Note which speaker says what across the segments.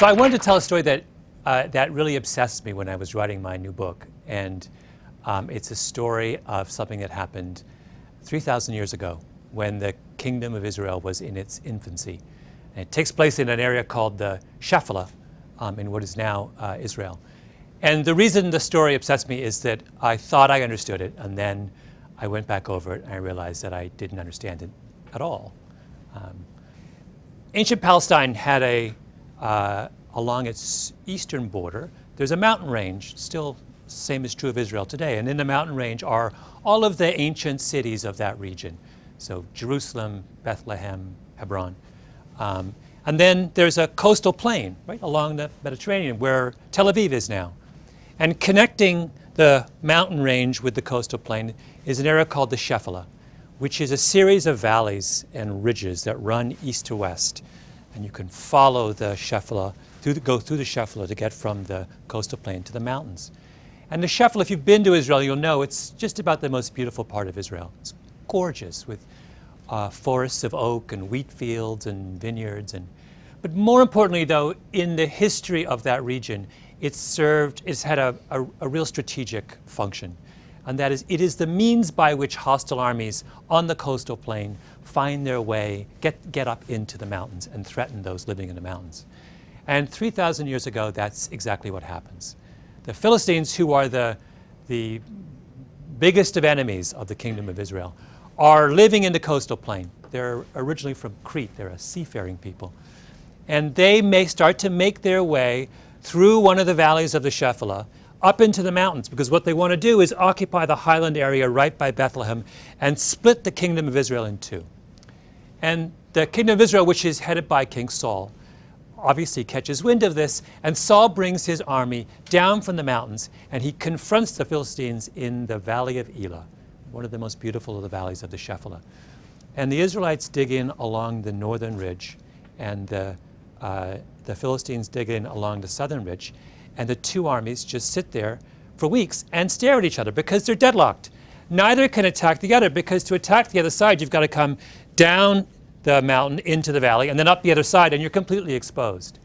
Speaker 1: So I wanted to tell a story that, uh, that really obsessed me when I was writing my new book. And um, it's a story of something that happened 3,000 years ago when the kingdom of Israel was in its infancy. And it takes place in an area called the Shephelah um, in what is now uh, Israel. And the reason the story obsessed me is that I thought I understood it, and then I went back over it and I realized that I didn't understand it at all. Um, ancient Palestine had a, uh, along its eastern border, there's a mountain range, still same is true of Israel today. And in the mountain range are all of the ancient cities of that region. So Jerusalem, Bethlehem, Hebron. Um, and then there's a coastal plain right along the Mediterranean where Tel Aviv is now. And connecting the mountain range with the coastal plain is an area called the Shephelah, which is a series of valleys and ridges that run east to west. And you can follow the Shephelah, through the, go through the Shephelah to get from the coastal plain to the mountains. And the Shephelah, if you've been to Israel, you'll know it's just about the most beautiful part of Israel. It's gorgeous with uh, forests of oak and wheat fields and vineyards. And, but more importantly, though, in the history of that region, it's served, it's had a, a, a real strategic function. And that is, it is the means by which hostile armies on the coastal plain find their way, get, get up into the mountains and threaten those living in the mountains. And 3,000 years ago, that's exactly what happens. The Philistines, who are the, the biggest of enemies of the kingdom of Israel, are living in the coastal plain. They're originally from Crete, they're a seafaring people. And they may start to make their way through one of the valleys of the Shephelah up into the mountains because what they want to do is occupy the highland area right by Bethlehem and split the kingdom of Israel in two. And the kingdom of Israel, which is headed by King Saul, obviously catches wind of this, and Saul brings his army down from the mountains and he confronts the Philistines in the valley of Elah, one of the most beautiful of the valleys of the Shephelah. And the Israelites dig in along the northern ridge, and the, uh, the Philistines dig in along the southern ridge, and the two armies just sit there for weeks and stare at each other because they're deadlocked. Neither can attack the other because to attack the other side, you've got to come down the mountain into the valley and then up the other side, and you're completely exposed.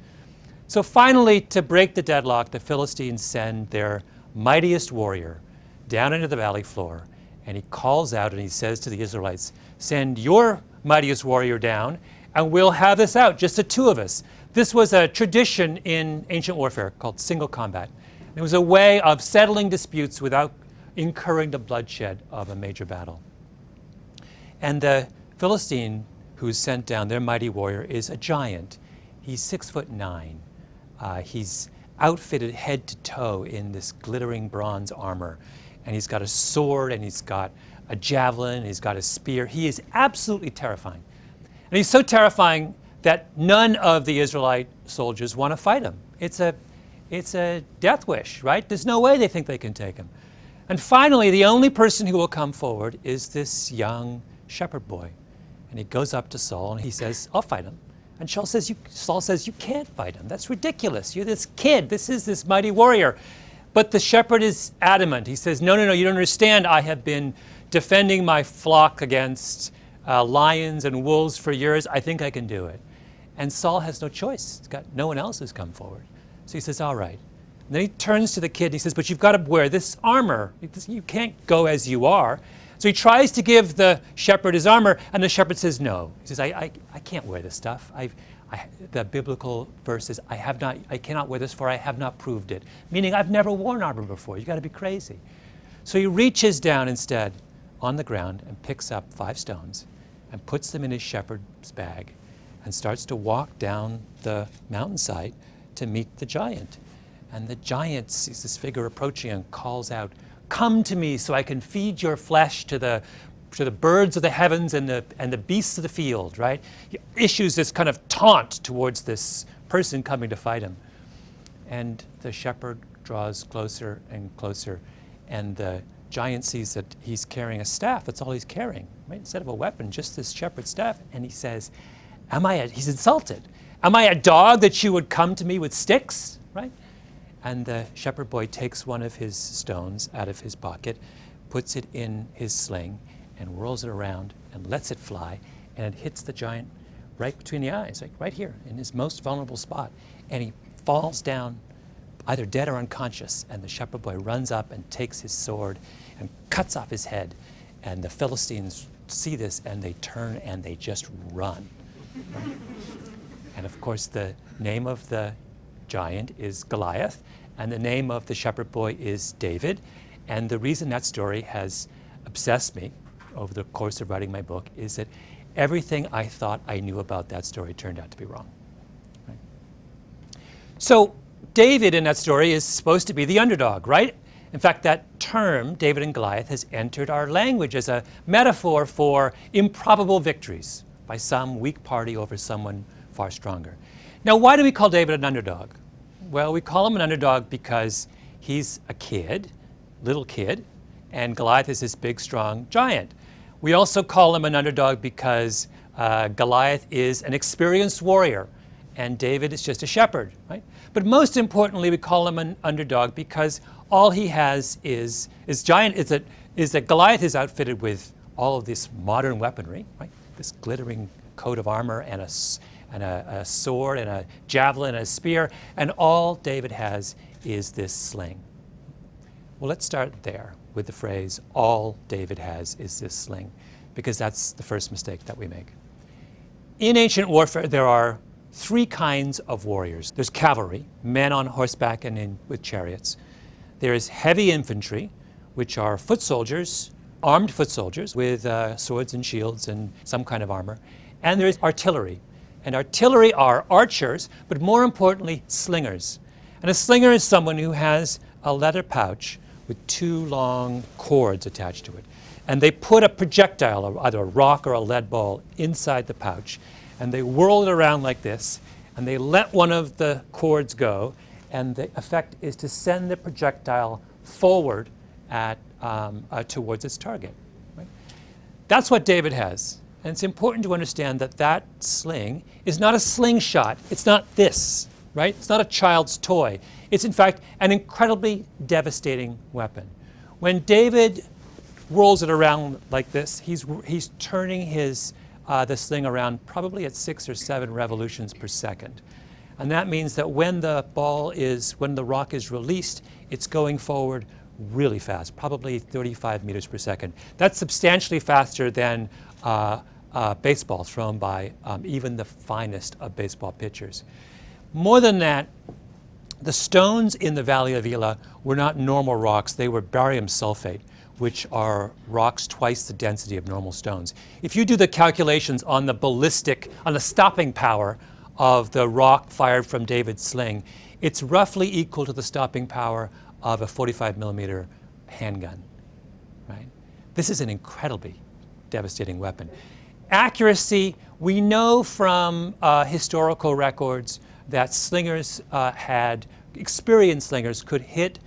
Speaker 1: So finally, to break the deadlock, the Philistines send their mightiest warrior down into the valley floor, and he calls out and he says to the Israelites, Send your mightiest warrior down, and we'll have this out, just the two of us. This was a tradition in ancient warfare called single combat. It was a way of settling disputes without incurring the bloodshed of a major battle. And the Philistine who's sent down, their mighty warrior, is a giant. He's six foot nine. Uh, he's outfitted head to toe in this glittering bronze armor. And he's got a sword and he's got a javelin, and he's got a spear. He is absolutely terrifying. And he's so terrifying that none of the Israelite soldiers want to fight him. It's a, it's a death wish, right? There's no way they think they can take him. And finally, the only person who will come forward is this young shepherd boy. And he goes up to Saul and he says, I'll fight him. And Saul says, you, Saul says, You can't fight him. That's ridiculous. You're this kid. This is this mighty warrior. But the shepherd is adamant. He says, No, no, no, you don't understand. I have been defending my flock against uh, lions and wolves for years. I think I can do it. And Saul has no choice. He's got no one else who's come forward. So he says, All right. And then he turns to the kid and he says, But you've got to wear this armor. You can't go as you are. So he tries to give the shepherd his armor, and the shepherd says no. He says, I, I, I can't wear this stuff. I've, I, the biblical verse is, I, have not, I cannot wear this for I have not proved it. Meaning, I've never worn armor before. You've got to be crazy. So he reaches down instead on the ground and picks up five stones and puts them in his shepherd's bag and starts to walk down the mountainside to meet the giant. And the giant sees this figure approaching and calls out, Come to me so I can feed your flesh to the, to the birds of the heavens and the, and the beasts of the field, right? He issues this kind of taunt towards this person coming to fight him. And the shepherd draws closer and closer, and the giant sees that he's carrying a staff. That's all he's carrying, right? Instead of a weapon, just this shepherd's staff. And he says, Am I a, he's insulted. Am I a dog that you would come to me with sticks, right? And the shepherd boy takes one of his stones out of his pocket, puts it in his sling, and whirls it around and lets it fly, and it hits the giant right between the eyes, like right here in his most vulnerable spot. And he falls down, either dead or unconscious. And the shepherd boy runs up and takes his sword and cuts off his head. And the Philistines see this and they turn and they just run. and of course, the name of the giant is Goliath, and the name of the shepherd boy is David. And the reason that story has obsessed me over the course of writing my book is that everything I thought I knew about that story turned out to be wrong. Right? So, David in that story is supposed to be the underdog, right? In fact, that term, David and Goliath, has entered our language as a metaphor for improbable victories by some weak party over someone far stronger. Now, why do we call David an underdog? Well, we call him an underdog because he's a kid, little kid, and Goliath is this big, strong giant. We also call him an underdog because uh, Goliath is an experienced warrior and David is just a shepherd, right? But most importantly, we call him an underdog because all he has is, is giant, is that, is that Goliath is outfitted with all of this modern weaponry, right? This glittering coat of armor and a, and a, a sword and a javelin and a spear, and all David has is this sling. Well, let's start there with the phrase, all David has is this sling, because that's the first mistake that we make. In ancient warfare, there are three kinds of warriors there's cavalry, men on horseback and in, with chariots. There is heavy infantry, which are foot soldiers, armed foot soldiers with uh, swords and shields and some kind of armor. And there is artillery. And artillery are archers, but more importantly, slingers. And a slinger is someone who has a leather pouch with two long cords attached to it. And they put a projectile, either a rock or a lead ball, inside the pouch. And they whirl it around like this. And they let one of the cords go. And the effect is to send the projectile forward at, um, uh, towards its target. Right? That's what David has. And it's important to understand that that sling is not a slingshot. It's not this, right? It's not a child's toy. It's in fact an incredibly devastating weapon. When David rolls it around like this, he's, he's turning his, uh, the sling around probably at six or seven revolutions per second. And that means that when the ball is, when the rock is released, it's going forward really fast, probably 35 meters per second. That's substantially faster than uh, uh, baseball thrown by um, even the finest of baseball pitchers. More than that, the stones in the Valley of Elah were not normal rocks, they were barium sulfate, which are rocks twice the density of normal stones. If you do the calculations on the ballistic, on the stopping power of the rock fired from David's sling, it's roughly equal to the stopping power of a 45 millimeter handgun. Right? This is an incredibly devastating weapon. Accuracy, we know from uh, historical records that slingers uh, had, experienced slingers could hit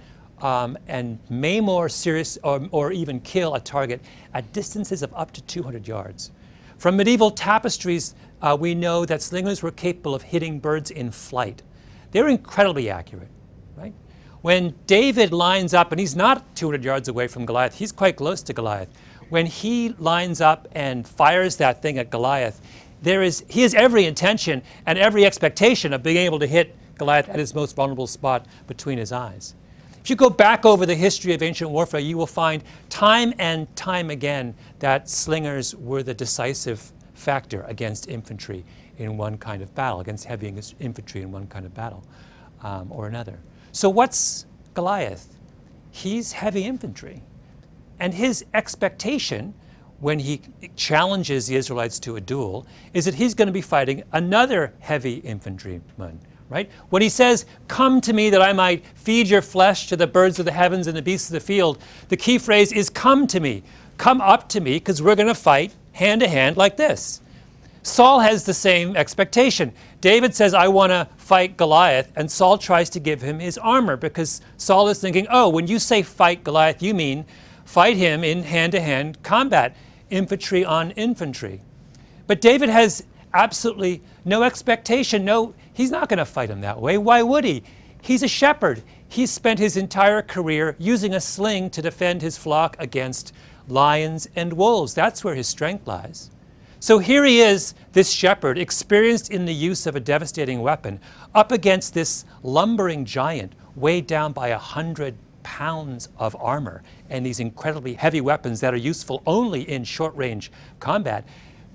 Speaker 1: um, and maim or, serious, or, or even kill a target at distances of up to 200 yards. From medieval tapestries, uh, we know that slingers were capable of hitting birds in flight. They're incredibly accurate, right? When David lines up, and he's not 200 yards away from Goliath, he's quite close to Goliath. When he lines up and fires that thing at Goliath, there is, he has every intention and every expectation of being able to hit Goliath at his most vulnerable spot between his eyes. If you go back over the history of ancient warfare, you will find time and time again that slingers were the decisive factor against infantry in one kind of battle, against heavy infantry in one kind of battle um, or another. So, what's Goliath? He's heavy infantry. And his expectation when he challenges the Israelites to a duel is that he's going to be fighting another heavy infantryman, right? When he says, Come to me that I might feed your flesh to the birds of the heavens and the beasts of the field, the key phrase is, Come to me. Come up to me because we're going to fight hand to hand like this. Saul has the same expectation. David says, I want to fight Goliath, and Saul tries to give him his armor because Saul is thinking, oh, when you say fight Goliath, you mean fight him in hand to hand combat infantry on infantry. But David has absolutely no expectation. No, he's not going to fight him that way. Why would he? He's a shepherd. He's spent his entire career using a sling to defend his flock against lions and wolves. That's where his strength lies. So here he is, this shepherd, experienced in the use of a devastating weapon, up against this lumbering giant weighed down by a hundred pounds of armor and these incredibly heavy weapons that are useful only in short range combat.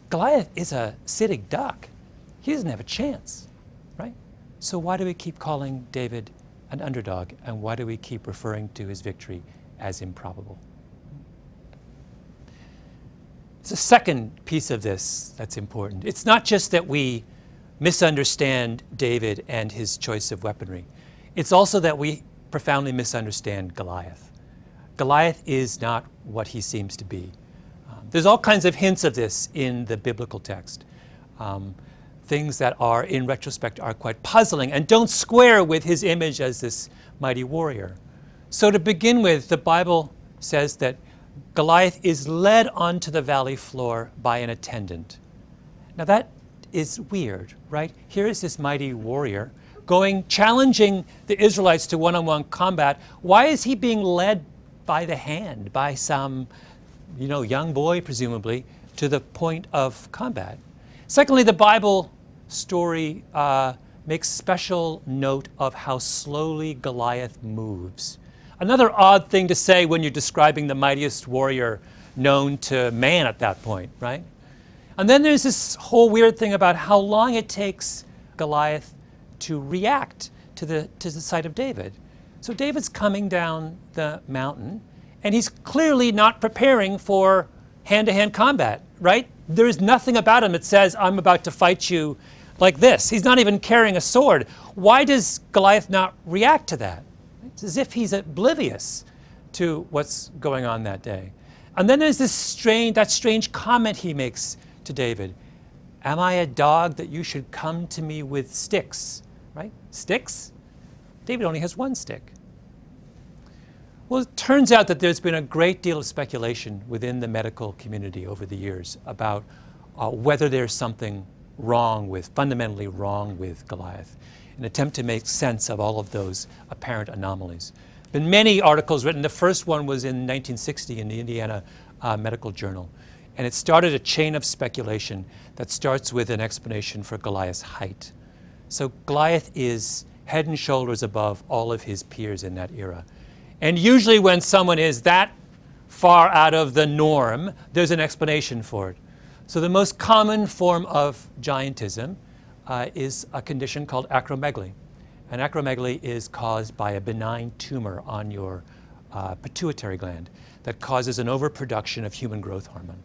Speaker 1: Goliath is a sitting duck. He doesn't have a chance? So why do we keep calling David an underdog and why do we keep referring to his victory as improbable? It's a second piece of this that's important. It's not just that we misunderstand David and his choice of weaponry. It's also that we profoundly misunderstand Goliath. Goliath is not what he seems to be. Um, there's all kinds of hints of this in the biblical text. Um, things that are, in retrospect, are quite puzzling and don't square with his image as this mighty warrior. So, to begin with, the Bible says that Goliath is led onto the valley floor by an attendant. Now that is weird, right? Here is this mighty warrior going challenging the Israelites to one on one combat. Why is he being led by the hand by some, you know, young boy, presumably, to the point of combat? Secondly, the Bible story uh, makes special note of how slowly Goliath moves. Another odd thing to say when you're describing the mightiest warrior known to man at that point, right? And then there's this whole weird thing about how long it takes Goliath to react to the, to the sight of David. So David's coming down the mountain, and he's clearly not preparing for hand to hand combat, right? There's nothing about him that says, I'm about to fight you like this. He's not even carrying a sword. Why does Goliath not react to that? It's as if he's oblivious to what's going on that day. And then there's this strange, that strange comment he makes to David. Am I a dog that you should come to me with sticks? Right? Sticks? David only has one stick. Well, it turns out that there's been a great deal of speculation within the medical community over the years about uh, whether there's something wrong with, fundamentally wrong with Goliath an attempt to make sense of all of those apparent anomalies. Been many articles written. The first one was in 1960 in the Indiana uh, Medical Journal. And it started a chain of speculation that starts with an explanation for Goliath's height. So Goliath is head and shoulders above all of his peers in that era. And usually, when someone is that far out of the norm, there's an explanation for it. So, the most common form of giantism uh, is a condition called acromegaly. And acromegaly is caused by a benign tumor on your uh, pituitary gland that causes an overproduction of human growth hormone.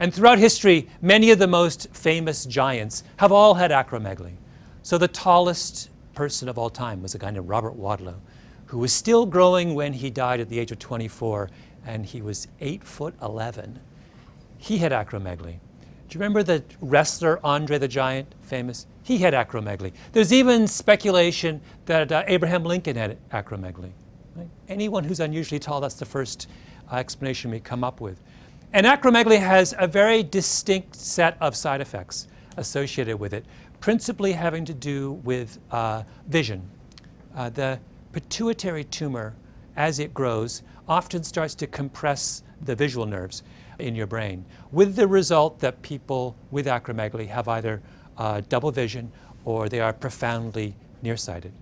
Speaker 1: And throughout history, many of the most famous giants have all had acromegaly. So the tallest person of all time was a guy named Robert Wadlow, who was still growing when he died at the age of 24, and he was 8 foot 11. He had acromegaly. Do you remember the wrestler Andre the Giant, famous? He had acromegaly. There's even speculation that uh, Abraham Lincoln had acromegaly. Right? Anyone who's unusually tall, that's the first uh, explanation we come up with. And acromegaly has a very distinct set of side effects associated with it, principally having to do with uh, vision. Uh, the pituitary tumor, as it grows, often starts to compress the visual nerves in your brain, with the result that people with acromegaly have either uh, double vision or they are profoundly nearsighted.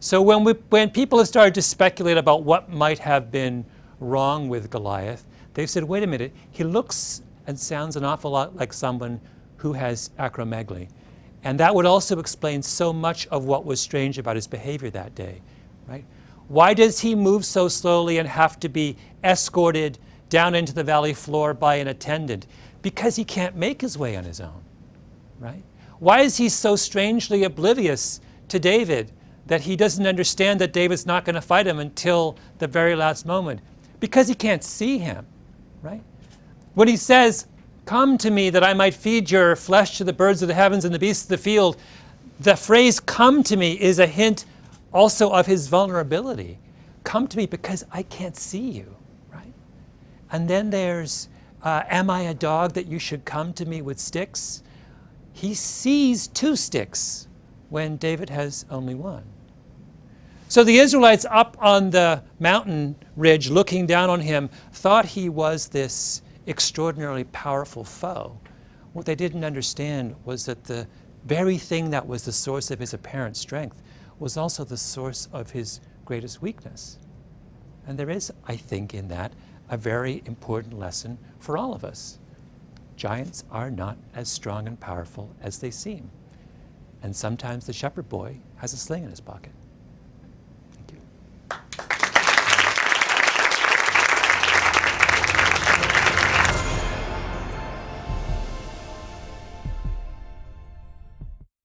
Speaker 1: So when, we, when people have started to speculate about what might have been wrong with Goliath, they've said, wait a minute, he looks and sounds an awful lot like someone who has acromegaly. And that would also explain so much of what was strange about his behavior that day, right? Why does he move so slowly and have to be escorted down into the valley floor by an attendant because he can't make his way on his own, right? Why is he so strangely oblivious to David that he doesn't understand that David's not going to fight him until the very last moment? Because he can't see him, right? When he says, Come to me that I might feed your flesh to the birds of the heavens and the beasts of the field, the phrase come to me is a hint also of his vulnerability. Come to me because I can't see you. And then there's, uh, Am I a dog that you should come to me with sticks? He sees two sticks when David has only one. So the Israelites up on the mountain ridge looking down on him thought he was this extraordinarily powerful foe. What they didn't understand was that the very thing that was the source of his apparent strength was also the source of his greatest weakness. And there is, I think, in that a very important lesson for all of us. Giants are not as strong and powerful as they seem. And sometimes the shepherd boy has a sling in his pocket. Thank you.